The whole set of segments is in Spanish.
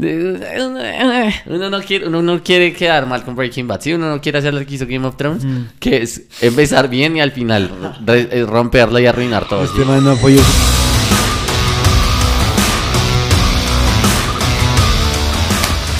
Uno no quiere, uno no quiere quedar mal con Breaking Bad, ¿sí? Uno no quiere hacer lo que hizo Game of Thrones, que es empezar bien y al final eh, romperla y arruinar todo. ¿sí? Este man no apoyó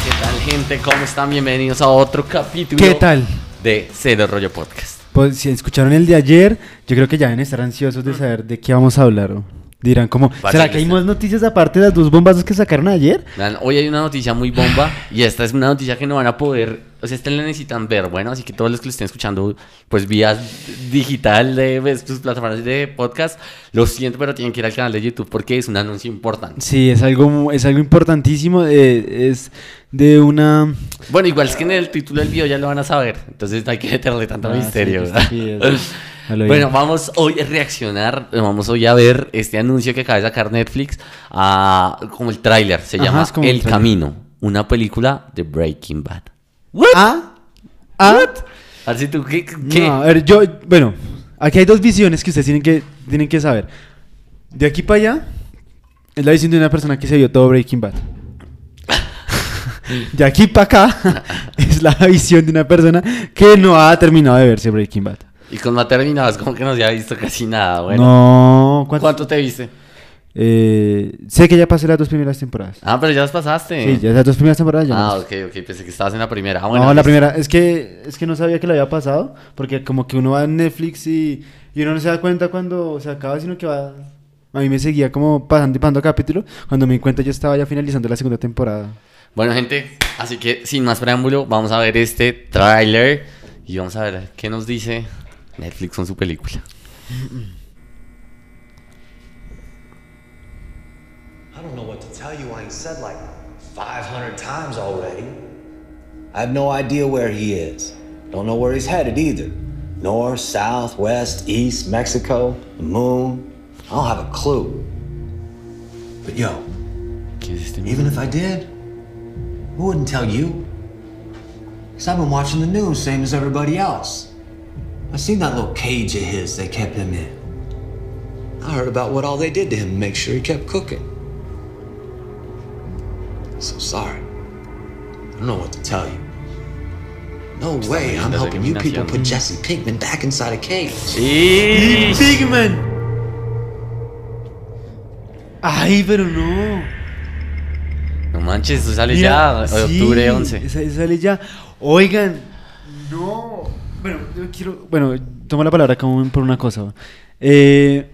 ¿Qué tal, gente? ¿Cómo están? Bienvenidos a otro capítulo ¿Qué tal? de Cero Rollo Podcast. Pues si escucharon el de ayer, yo creo que ya deben estar ansiosos de saber de qué vamos a hablar. ¿o? Dirán como, ¿será que hay más noticias aparte de las dos bombazos que sacaron ayer? Vean, Hoy hay una noticia muy bomba y esta es una noticia que no van a poder, o sea, esta la necesitan ver, bueno, así que todos los que lo estén escuchando, pues vía digital de pues, sus plataformas de podcast, lo siento, pero tienen que ir al canal de YouTube porque es un anuncio importante. Sí, es algo, es algo importantísimo. eh, es de una... Bueno, igual es que en el título del video ya lo van a saber, entonces no hay que meterle tanto Ah, sí, misterio. qué bueno, vamos hoy a reaccionar, vamos hoy a ver este anuncio que acaba de sacar Netflix, a, como el tráiler, se Ajá, llama como El. Camino, una película de Breaking Bad. ¿Ah? ¿Ah? A ver si tú, ¿qué? qué? No, a ver, yo, bueno, aquí hay dos visiones que ustedes tienen que, tienen que saber. De aquí para allá, es la visión de una persona que se vio todo Breaking Bad. De aquí para acá, es la visión de una persona que no ha terminado de verse Breaking Bad. Y con no terminabas, como que no se ha visto casi nada, bueno. No, ¿cuánto? ¿Cuánto te viste? Eh, sé que ya pasé las dos primeras temporadas. Ah, pero ya las pasaste. Sí, ya las dos primeras temporadas ya. Ah, las- ok, ok, pensé que estabas en la primera. Ah, bueno, no, la primera, es que, es que no sabía que lo había pasado, porque como que uno va en Netflix y, y uno no se da cuenta cuando se acaba, sino que va... A mí me seguía como pasando y pasando capítulo, cuando me di cuenta yo estaba ya finalizando la segunda temporada. Bueno, gente, así que sin más preámbulo, vamos a ver este tráiler y vamos a ver qué nos dice Netflix con su película. I don't know what to tell you. I ain't said like 500 times already. I have no idea where he is. Don't know where he's headed either. North, south, west, east, Mexico, the moon. I don't have a clue. But yo, ¿Qué es este? even if I did, who wouldn't tell you? Because I've been watching the news, same as everybody else. I seen that little cage of his they kept him in. I heard about what all they did to him to make sure he kept cooking. So sorry. I don't know what to tell you. No way I'm viendo esa helping you people put Jesse Pinkman back inside a cage. Sí. ¡Pigman! ¡Ay, pero no! No manches, eso sale Mira, ya, sí, octubre 11. esa- esa sale ya. Oigan, no. Bueno, yo quiero. Bueno, tomo la palabra como por una cosa. Eh,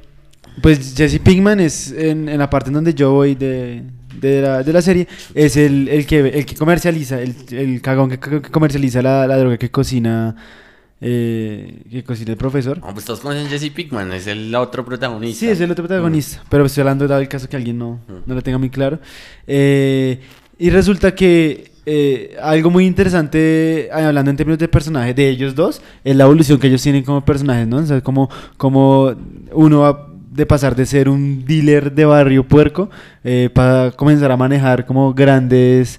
pues Jesse Pinkman es en, en la parte en donde yo voy de, de, la, de la serie. Es el, el, que, el que comercializa, el, el cagón que, que comercializa la, la droga que cocina. Eh, que cocina el profesor. No, pues todos conocen Jesse Pickman, es el otro protagonista. Sí, es el otro protagonista. Pero estoy hablando dado el caso que alguien no, no lo tenga muy claro. Eh, y resulta que eh, algo muy interesante, eh, hablando en términos de personaje de ellos dos, es la evolución que ellos tienen como personajes, ¿no? O sea, como, como uno va de pasar de ser un dealer de barrio puerco eh, para comenzar a manejar como grandes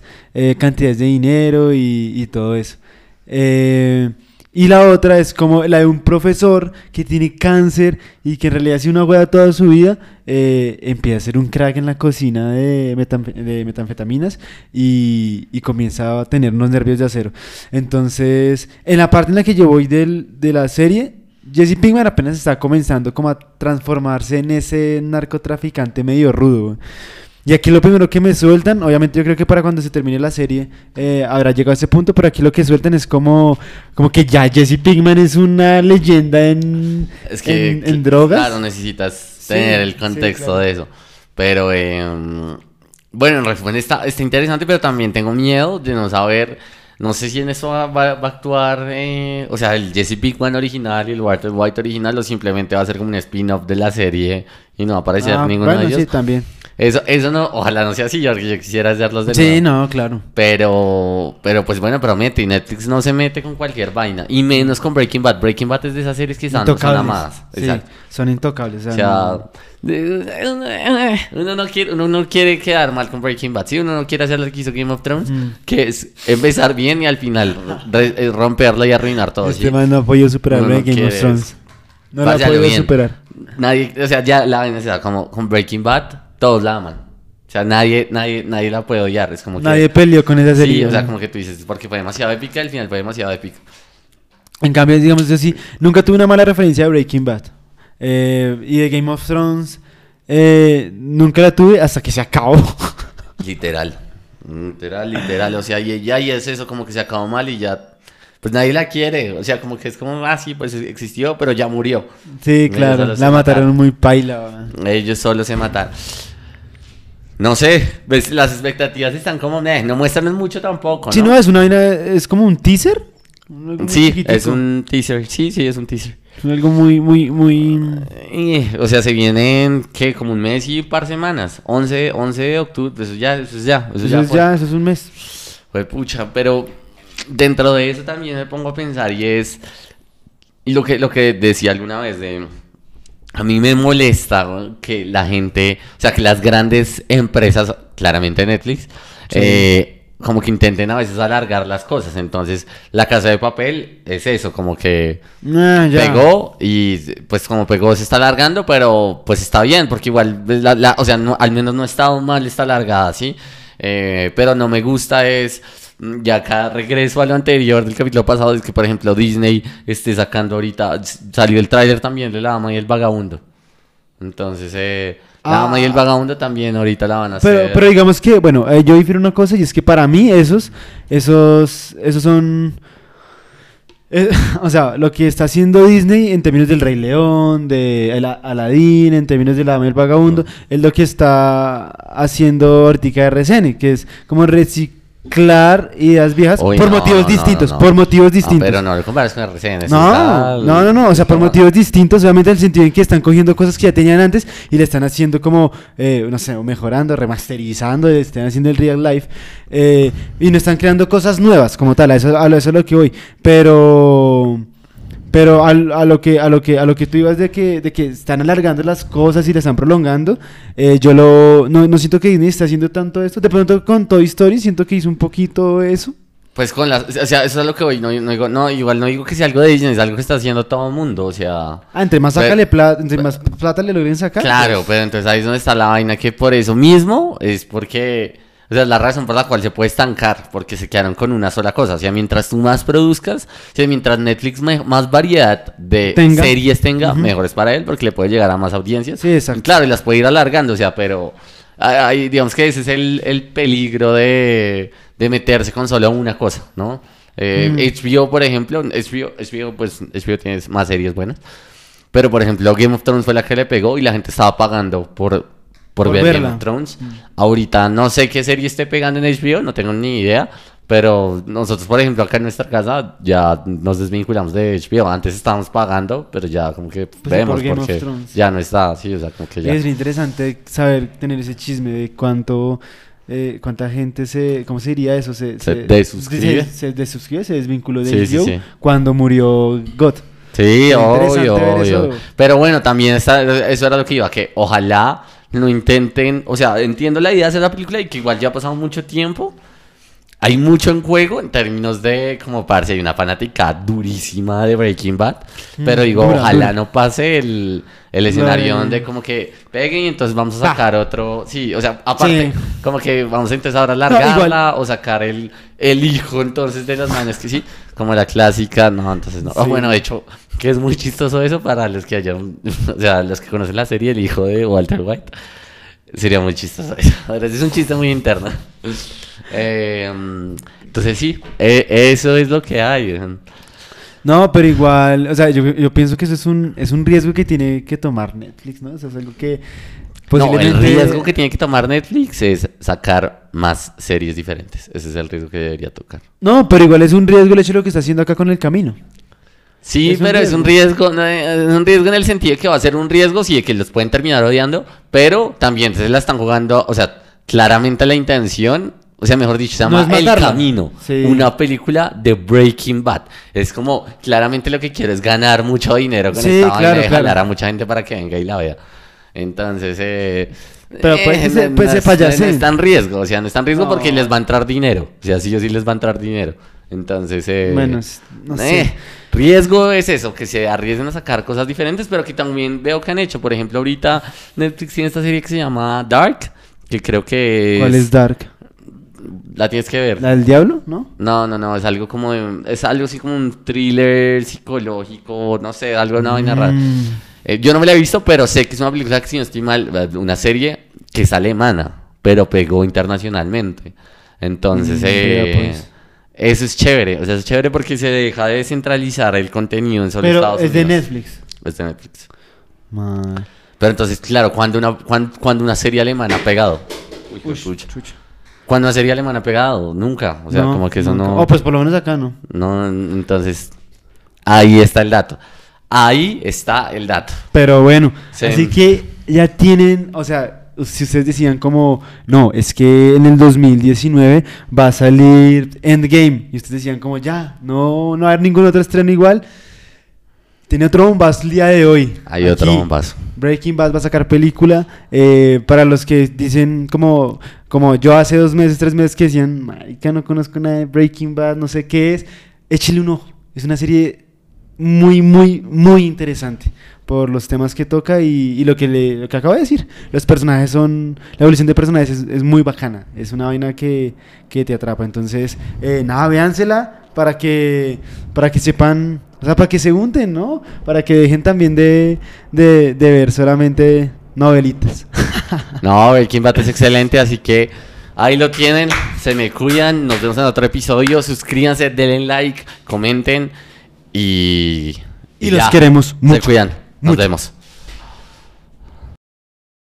cantidades de dinero y, y todo eso. Eh, y la otra es como la de un profesor que tiene cáncer y que en realidad si una hueá toda su vida eh, empieza a ser un crack en la cocina de, metanfe- de metanfetaminas y, y comienza a tener unos nervios de acero. Entonces, en la parte en la que yo voy del- de la serie, Jesse Pinkman apenas está comenzando como a transformarse en ese narcotraficante medio rudo. Y aquí lo primero que me sueltan, obviamente yo creo que para cuando se termine la serie eh, habrá llegado a ese punto, pero aquí lo que sueltan es como, como que ya Jesse Pinkman es una leyenda en, Es que, en, en drogas. Claro, necesitas Sí, tener el sí, contexto claro. de eso. Pero, eh, bueno, en resumen está, está interesante, pero también tengo miedo de no saber. No sé si en eso va, va- va a actuar, eh, o sea, el Jesse Pinkman original y el Walter White original, o simplemente va a ser como un spin-off de la serie y no aparecer Ah, ninguno bueno, de ellos. sí, también. Eso, eso no, ojalá no sea así, porque yo quisiera hacerlos de Sí, nuevo. no, claro. Pero, pero pues bueno, promete. Y Netflix no se mete con cualquier vaina. Y menos con Breaking Bad. Breaking Bad es de esas series que son, son Intocables. amadas. Sí, Exacto. son intocables. o O sea, no- uno no quiere, uno no quiere quedar mal con Breaking Bad. Sí, uno no quiere hacer lo que hizo Game of Thrones, Mm. que es empezar bien y al final eh, romperla y arruinar todo. este ¿sí? man no podido superar no Game of Thrones. No podido bien. superar. Nadie, o sea, ya la vaina da como con Breaking Bad, todos la aman. O sea, nadie, nadie, nadie la puede odiar. Es como que. Nadie peleó con esa serie. Sí, o sea, como que tú dices, porque fue demasiado épica, al final fue demasiado épico. En cambio, digamos así, nunca tuve una mala referencia de Breaking Bad. Eh, y de Game of Thrones, eh, nunca la tuve hasta que se acabó. Literal. Literal, literal. O sea, y ya y es eso, como que se acabó mal y ya. Pues nadie la quiere. O sea, como que es como, ah, sí, pues existió, pero ya murió. sí, claro, la mataron muy paila. Ellos solo se mataron. No sé, ves, las expectativas están como, no muestran mucho tampoco, ¿no? Si no, es una es como un teaser. Algo Sí, chiquitico. es un teaser. Sí, sí, es un teaser. Algo muy, muy, muy. Eh, o sea, se vienen, ¿qué? Como un mes y un par semanas. 11, 11 de octubre, eso ya, eso es ya. Eso, Eso ya es ya, eso es un mes. Fue pucha, pero dentro de eso también me pongo a pensar y es lo que lo que decía alguna vez de a mí me molesta que la gente, o sea, que las grandes empresas, claramente Netflix, Sí. eh, como que intenten a veces alargar las cosas. Entonces, la casa de papel es eso, como que Ah, pegó y pues como pegó se está alargando, pero pues está bien, porque igual, pues, la- la- o sea, no- al menos no está mal, está alargada, ¿sí? Eh, pero no me gusta es, ya acá regreso a lo anterior del capítulo pasado, es que por ejemplo Disney esté sacando ahorita, salió el tráiler también de La Dama y el Vagabundo. Entonces, eh, La Dama y el Ah. Vagabundo también ahorita la van a Pero, hacer. pero digamos que, bueno, eh, yo difiero una cosa y es que para mí esos, esos, esos son, eh, o sea, lo que está haciendo Disney en términos del Rey León, de el Aladdin, en términos de La Dama y el Vagabundo, es lo que está haciendo Ortica RCN, que es como reciclar ideas viejas Uy, por no, motivos no, distintos, no. por motivos distintos. pero no lo compares con RCN. No, no, no, no, o sea, por motivos distintos, obviamente en el sentido en que están cogiendo cosas que ya tenían antes y le están haciendo como, eh, no sé, mejorando, remasterizando, le están haciendo el real life eh, y no están creando cosas nuevas como tal, a eso, a eso es lo que voy, pero... Pero al- a, lo que a lo que a lo que tú ibas de que de que están alargando las cosas y las están prolongando, eh, yo lo no, no siento que Disney esté haciendo tanto esto. De pronto con Toy Story siento que hizo un poquito eso. Pues con las, o sea, eso es lo que voy, no, no digo, no, igual no digo que sea algo de Disney, es algo que está haciendo todo el mundo, o sea, Ah, entre más sácale plata, entre más plata le logren sacar. claro, pues. pero entonces ahí es donde está la vaina, que por eso mismo es porque, o sea, es la razón por la cual se puede estancar, porque se quedaron con una sola cosa, o sea, mientras tú más produzcas, o sea, mientras Netflix más variedad de Tenga. series tenga, Ujú. mejor es para él, porque le puede llegar a más audiencias. Sí, exacto. Claro, y las puede ir alargando, o sea, pero ahí, digamos que ese es el, el peligro de, de meterse con solo una cosa, ¿no? Eh, Mm. HBO, por ejemplo, HBO, HBO, pues HBO tiene más series buenas, pero por ejemplo Game of Thrones fue la que le pegó y la gente estaba pagando por, por, Por ver Game verla. of Thrones. Ahorita no sé qué serie esté pegando en HBO, no tengo ni idea. Pero nosotros, por ejemplo, acá en nuestra casa ya nos desvinculamos de HBO. Antes estábamos pagando, pero ya como que Pues, vemos por Game porque ya no está, sí, o sea, como que ya. Es interesante saber tener ese chisme de cuánto, eh, cuánta gente se, ¿cómo se diría eso? Se, Se desuscribe. Se, se desuscribe, se desvinculó de Sí, sí, HBO sí. cuando murió God. Sí, obvio, obvio. Pero bueno, también está, eso era lo que iba, que ojalá no intenten, o sea, entiendo la idea de hacer la película y que igual ya ha pasado mucho tiempo. Hay mucho en juego en términos de, como parece, hay una fanática durísima de Breaking Bad. Pero Mm, digo, dura, ojalá dura. no pase el, el escenario de- donde como que peguen y entonces vamos a Pa. sacar otro. Sí, o sea, aparte, Sí. como que vamos a ahora igual. alargarla o sacar el, el hijo entonces de las manos que sí, como la clásica. No, entonces no. Ah, Sí. bueno, de hecho, que es muy chistoso eso para los que hayan, o sea, los que conocen la serie, el hijo de Walter White. Sería muy chistoso eso. Ahora, Es un chiste muy interno. Eh, entonces sí, eh, eso es lo que hay. No, pero igual, o sea, yo, yo pienso que eso es un, es un riesgo que tiene que tomar Netflix, ¿no? O sea, es algo que No, el posiblemente... riesgo que tiene que tomar Netflix es sacar más series diferentes. Ese es el riesgo que debería tocar. No, pero igual es un riesgo el hecho de lo que está haciendo acá con el camino. Sí, Es un pero es un riesgo, es un riesgo en el sentido de que va a ser un riesgo, sí, de que los pueden terminar odiando, pero también se la están jugando, o sea, claramente la intención, o sea, mejor dicho, se No llama es El matarla. Camino, Sí. una película de Breaking Bad. Es como, claramente lo que quiere es ganar mucho dinero con Sí, esta vaina claro, de claro. jalar a mucha gente para que venga y la vea. Entonces, eh... Pero puede que se- no- puede no ser es- payasé. no está en riesgo, o sea, no está en riesgo No. porque les va a entrar dinero. O sea, sí o sí les va a entrar dinero. Entonces, eh, Bueno, es- no eh, sé. Riesgo es eso, que se arriesguen a sacar cosas diferentes, pero que también veo que han hecho. Por ejemplo, ahorita Netflix tiene esta serie que se llama Dark, que creo que ¿Cuál es Dark? La tienes que ver. ¿La del diablo? ¿No? No, no, no, es algo como de- es algo así como un thriller psicológico, no sé, algo una vaina rara. Mm. Eh, yo no me la he visto, pero sé que es una película que si no estoy mal, eh, una serie que es alemana, pero pegó internacionalmente. Entonces, Mm, eh, pues. eso es chévere, o sea, es chévere porque se deja de centralizar el contenido en solo Pero Estados es de. Netflix. Es de Netflix. Ma- Pero entonces, claro, cuando una, cuan- cuando, una serie alemana ha pegado. Uy, Uy, chucha. chucha. Cuando serie alemana pegado, nunca. O sea, No, como que eso nunca. no. Oh, pues por lo menos acá no. No, entonces, ahí está el dato. Ahí está el dato. Pero bueno, Sí. así que ya tienen, o sea, si ustedes decían como, no, es que en el 2019 va a salir Endgame, y ustedes decían como, ya, no, no va a haber ningún otro estreno igual, tiene otro bombazo el día de hoy. Hay otro Aquí, bombazo. Breaking Bad va a sacar película. eh, para los que dicen como, como yo hace dos meses, tres meses que decían, marica, no conozco nada de Breaking Bad, no sé qué es, échale un ojo. Es una serie muy, muy, muy interesante por los temas que toca y, y lo, que le, lo que acabo de decir. Los personajes son, la evolución de personajes es, es muy bacana. Es una vaina que, que te atrapa. Entonces, eh, nada, véansela para que, para que sepan, o sea, para que se unten, ¿no? Para que dejen también de, de, de ver solamente novelitas. No, Breaking Bad es excelente, así que ahí lo tienen. Se me cuidan. Nos vemos en otro episodio. Suscríbanse, denle like, comenten y. Y los ya. queremos mucho, Se cuidan. Nos mucho. vemos.